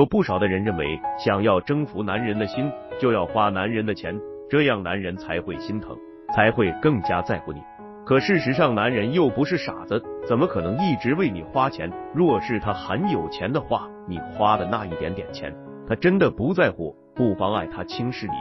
有不少的人认为，想要征服男人的心，就要花男人的钱，这样男人才会心疼，才会更加在乎你。可事实上，男人又不是傻子，怎么可能一直为你花钱？若是他很有钱的话，你花的那一点点钱，他真的不在乎，不妨碍他轻视你。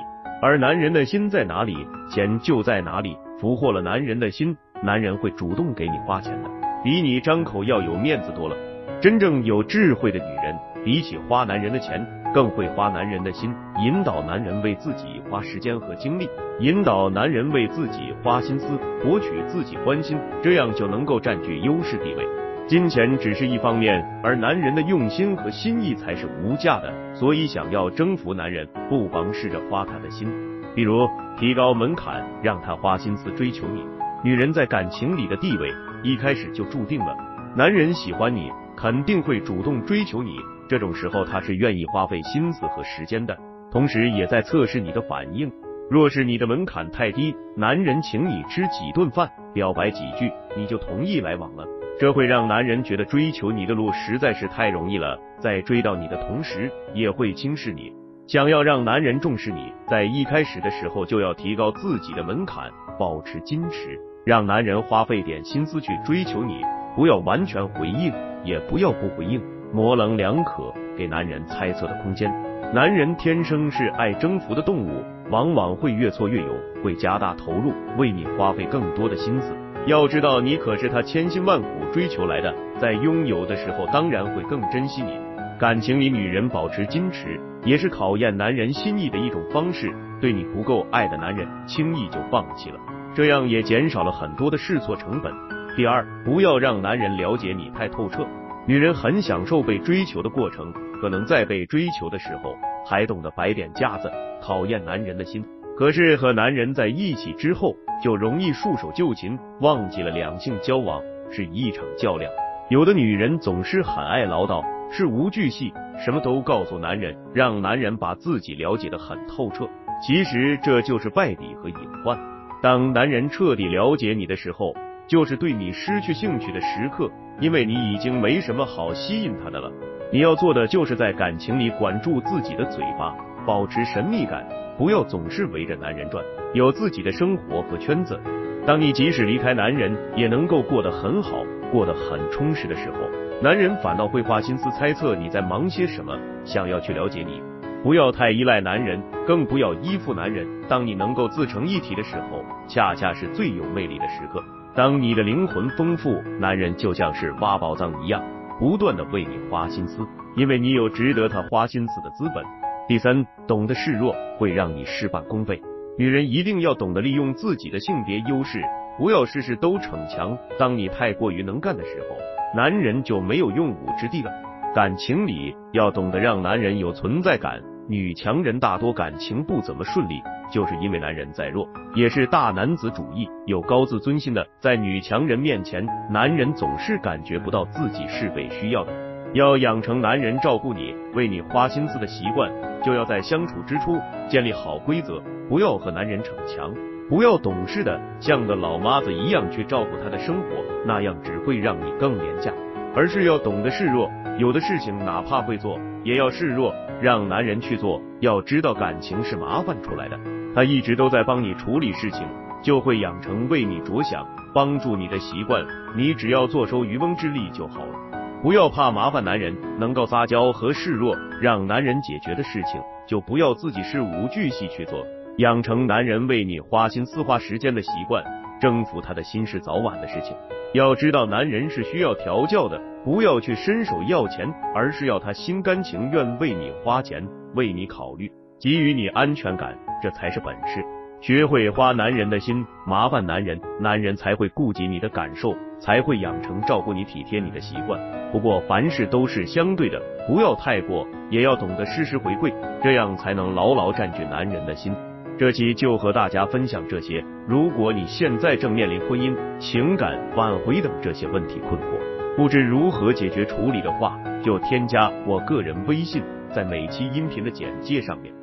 而男人的心在哪里，钱就在哪里。俘获了男人的心，男人会主动给你花钱的，比你张口要有面子多了。真正有智慧的女人，比起花男人的钱，更会花男人的心，引导男人为自己花时间和精力，引导男人为自己花心思，博取自己欢心，这样就能够占据优势地位。金钱只是一方面，而男人的用心和心意才是无价的。所以，想要征服男人，不妨试着花他的心，比如提高门槛，让他花心思追求你。女人在感情里的地位，一开始就注定了，男人喜欢你。肯定会主动追求你，这种时候他是愿意花费心思和时间的，同时也在测试你的反应。若是你的门槛太低，男人请你吃几顿饭，表白几句，你就同意来往了，这会让男人觉得追求你的路实在是太容易了，在追到你的同时，也会轻视你。想要让男人重视你，在一开始的时候就要提高自己的门槛，保持矜持，让男人花费点心思去追求你，不要完全回应。也不要不回应，模棱两可，给男人猜测的空间。男人天生是爱征服的动物，往往会越挫越勇，会加大投入，为你花费更多的心思。要知道，你可是他千辛万苦追求来的，在拥有的时候，当然会更珍惜你。感情里，女人保持矜持，也是考验男人心意的一种方式。对你不够爱的男人，轻易就放弃了，这样也减少了很多的试错成本。第二，不要让男人了解你太透彻。女人很享受被追求的过程，可能在被追求的时候还懂得摆点架子，考验男人的心。可是和男人在一起之后，就容易束手就擒，忘记了两性交往是一场较量。有的女人总是很爱唠叨，事无巨细，什么都告诉男人，让男人把自己了解的很透彻。其实这就是败笔和隐患。当男人彻底了解你的时候，就是对你失去兴趣的时刻，因为你已经没什么好吸引他的了。你要做的就是在感情里管住自己的嘴巴，保持神秘感，不要总是围着男人转，有自己的生活和圈子。当你即使离开男人，也能够过得很好，过得很充实的时候，男人反倒会花心思猜测你在忙些什么，想要去了解你。不要太依赖男人，更不要依附男人。当你能够自成一体的时候，恰恰是最有魅力的时刻。当你的灵魂丰富，男人就像是挖宝藏一样，不断的为你花心思，因为你有值得他花心思的资本。第三，懂得示弱会让你事半功倍。女人一定要懂得利用自己的性别优势，不要事事都逞强。当你太过于能干的时候，男人就没有用武之地了。感情里要懂得让男人有存在感。女强人大多感情不怎么顺利。就是因为男人在弱，也是大男子主义、有高自尊心的，在女强人面前，男人总是感觉不到自己是被需要的。要养成男人照顾你、为你花心思的习惯，就要在相处之初建立好规则，不要和男人逞强，不要懂事的像个老妈子一样去照顾他的生活，那样只会让你更廉价。而是要懂得示弱，有的事情哪怕会做，也要示弱，让男人去做。要知道感情是麻烦出来的。他一直都在帮你处理事情，就会养成为你着想、帮助你的习惯。你只要坐收渔翁之利就好了，不要怕麻烦男人。能够撒娇和示弱，让男人解决的事情，就不要自己事无巨细去做。养成男人为你花心思、花时间的习惯，征服他的心是早晚的事情。要知道，男人是需要调教的，不要去伸手要钱，而是要他心甘情愿为你花钱，为你考虑。给予你安全感，这才是本事。学会花男人的心，麻烦男人，男人才会顾及你的感受，才会养成照顾你、体贴你的习惯。不过凡事都是相对的，不要太过，也要懂得适时回馈，这样才能牢牢占据男人的心。这期就和大家分享这些。如果你现在正面临婚姻、情感挽回等这些问题困惑，不知如何解决处理的话，就添加我个人微信。在每期音频的简介上面。